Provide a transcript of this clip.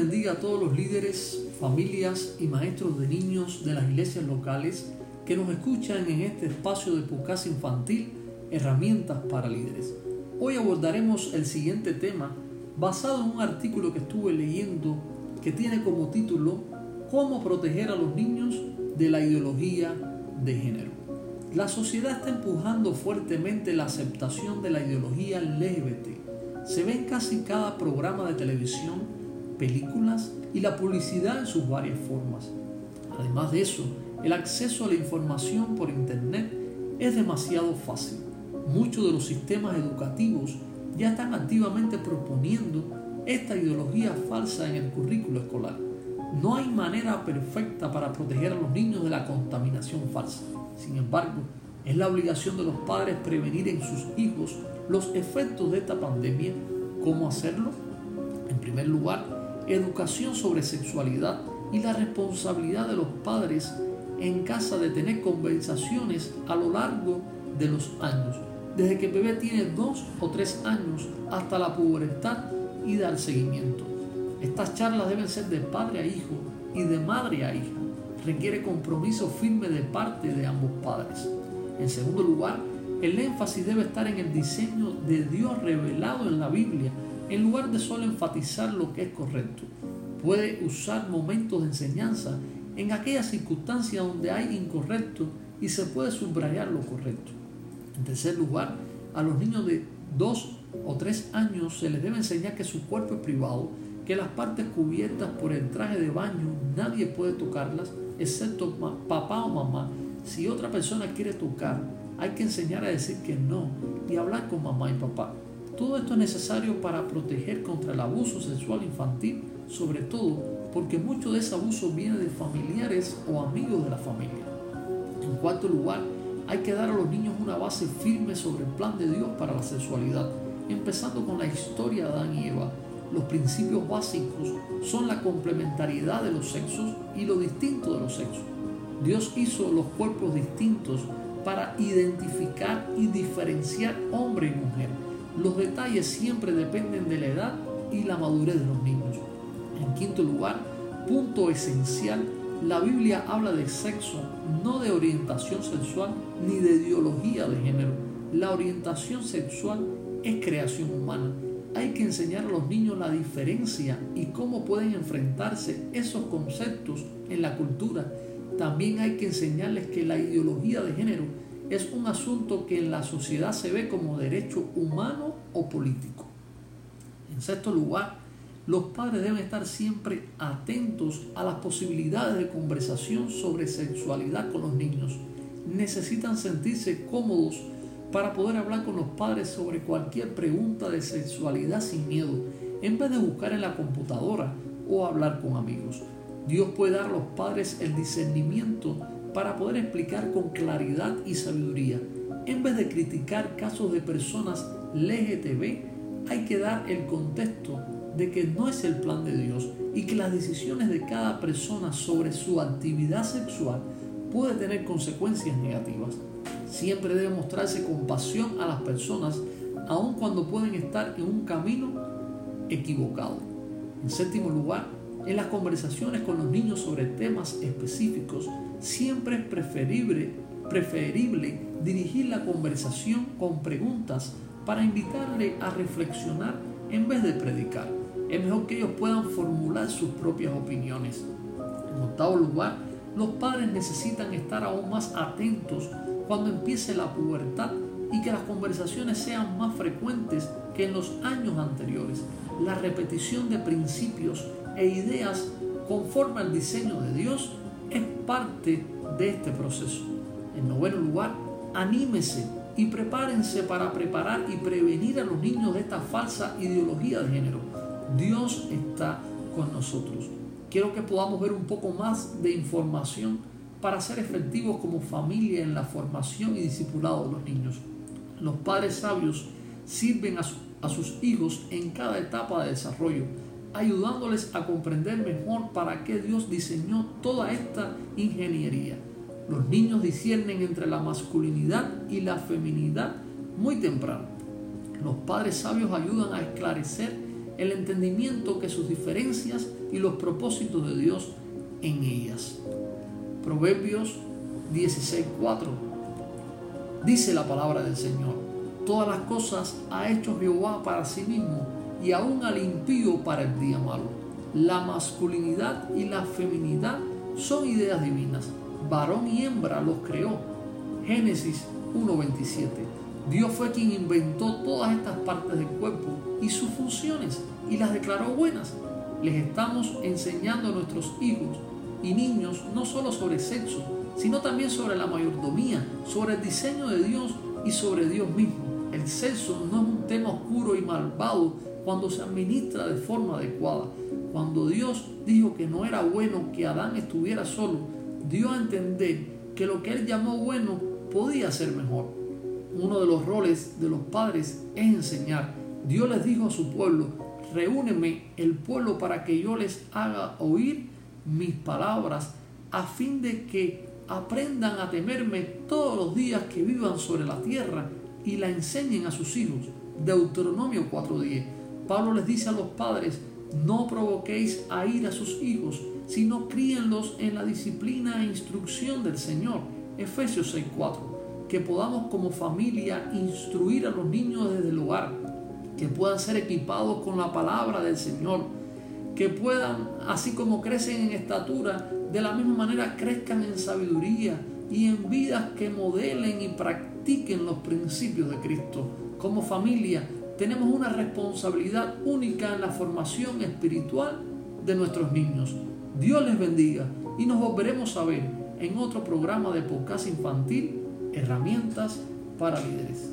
bendiga a todos los líderes, familias y maestros de niños de las iglesias locales que nos escuchan en este espacio de podcast infantil, herramientas para líderes. Hoy abordaremos el siguiente tema basado en un artículo que estuve leyendo que tiene como título Cómo proteger a los niños de la ideología de género. La sociedad está empujando fuertemente la aceptación de la ideología LGBT. Se ve en casi cada programa de televisión películas y la publicidad en sus varias formas. Además de eso, el acceso a la información por Internet es demasiado fácil. Muchos de los sistemas educativos ya están activamente proponiendo esta ideología falsa en el currículo escolar. No hay manera perfecta para proteger a los niños de la contaminación falsa. Sin embargo, es la obligación de los padres prevenir en sus hijos los efectos de esta pandemia. ¿Cómo hacerlo? En primer lugar, educación sobre sexualidad y la responsabilidad de los padres en casa de tener conversaciones a lo largo de los años, desde que el bebé tiene dos o tres años hasta la pubertad y dar seguimiento. Estas charlas deben ser de padre a hijo y de madre a hija. Requiere compromiso firme de parte de ambos padres. En segundo lugar, el énfasis debe estar en el diseño de Dios revelado en la Biblia en lugar de solo enfatizar lo que es correcto. Puede usar momentos de enseñanza en aquellas circunstancias donde hay incorrecto y se puede subrayar lo correcto. En tercer lugar, a los niños de 2 o 3 años se les debe enseñar que su cuerpo es privado, que las partes cubiertas por el traje de baño nadie puede tocarlas, excepto papá o mamá. Si otra persona quiere tocar, hay que enseñar a decir que no y hablar con mamá y papá. Todo esto es necesario para proteger contra el abuso sexual infantil, sobre todo porque mucho de ese abuso viene de familiares o amigos de la familia. En cuarto lugar, hay que dar a los niños una base firme sobre el plan de Dios para la sexualidad, empezando con la historia de Adán y Eva. Los principios básicos son la complementariedad de los sexos y lo distinto de los sexos. Dios hizo los cuerpos distintos para identificar y diferenciar hombre y mujer los detalles siempre dependen de la edad y la madurez de los niños. En quinto lugar, punto esencial, la Biblia habla de sexo, no de orientación sexual ni de ideología de género. La orientación sexual es creación humana. Hay que enseñar a los niños la diferencia y cómo pueden enfrentarse esos conceptos en la cultura. También hay que enseñarles que la ideología de género es un asunto que en la sociedad se ve como derecho humano o político. En sexto lugar, los padres deben estar siempre atentos a las posibilidades de conversación sobre sexualidad con los niños. Necesitan sentirse cómodos para poder hablar con los padres sobre cualquier pregunta de sexualidad sin miedo, en vez de buscar en la computadora o hablar con amigos. Dios puede dar a los padres el discernimiento para poder explicar con claridad y sabiduría. En vez de criticar casos de personas LGTB, hay que dar el contexto de que no es el plan de Dios y que las decisiones de cada persona sobre su actividad sexual puede tener consecuencias negativas. Siempre debe mostrarse compasión a las personas, aun cuando pueden estar en un camino equivocado. En séptimo lugar, en las conversaciones con los niños sobre temas específicos, siempre es preferible, preferible dirigir la conversación con preguntas para invitarle a reflexionar en vez de predicar. Es mejor que ellos puedan formular sus propias opiniones. En octavo lugar, los padres necesitan estar aún más atentos cuando empiece la pubertad y que las conversaciones sean más frecuentes que en los años anteriores. La repetición de principios e ideas conforme al diseño de Dios es parte de este proceso. En noveno lugar, anímese y prepárense para preparar y prevenir a los niños de esta falsa ideología de género. Dios está con nosotros. Quiero que podamos ver un poco más de información para ser efectivos como familia en la formación y discipulado de los niños. Los padres sabios sirven a, a sus hijos en cada etapa de desarrollo ayudándoles a comprender mejor para qué Dios diseñó toda esta ingeniería. Los niños disciernen entre la masculinidad y la feminidad muy temprano. Los padres sabios ayudan a esclarecer el entendimiento que sus diferencias y los propósitos de Dios en ellas. Proverbios 16:4 Dice la palabra del Señor, todas las cosas ha hecho Jehová para sí mismo y aún al impío para el día malo. La masculinidad y la feminidad son ideas divinas. Varón y hembra los creó. Génesis 1.27. Dios fue quien inventó todas estas partes del cuerpo y sus funciones y las declaró buenas. Les estamos enseñando a nuestros hijos y niños no solo sobre sexo, sino también sobre la mayordomía, sobre el diseño de Dios y sobre Dios mismo. El sexo no es un tema oscuro y malvado cuando se administra de forma adecuada. Cuando Dios dijo que no era bueno que Adán estuviera solo, dio a entender que lo que él llamó bueno podía ser mejor. Uno de los roles de los padres es enseñar. Dios les dijo a su pueblo, reúneme el pueblo para que yo les haga oír mis palabras a fin de que aprendan a temerme todos los días que vivan sobre la tierra y la enseñen a sus hijos. Deuteronomio 4:10. Pablo les dice a los padres, no provoquéis a ir a sus hijos, sino críenlos en la disciplina e instrucción del Señor. Efesios 6:4. Que podamos como familia instruir a los niños desde el hogar, que puedan ser equipados con la palabra del Señor, que puedan, así como crecen en estatura, de la misma manera crezcan en sabiduría y en vidas que modelen y practiquen los principios de Cristo. Como familia tenemos una responsabilidad única en la formación espiritual de nuestros niños. Dios les bendiga y nos volveremos a ver en otro programa de podcast infantil, Herramientas para Líderes.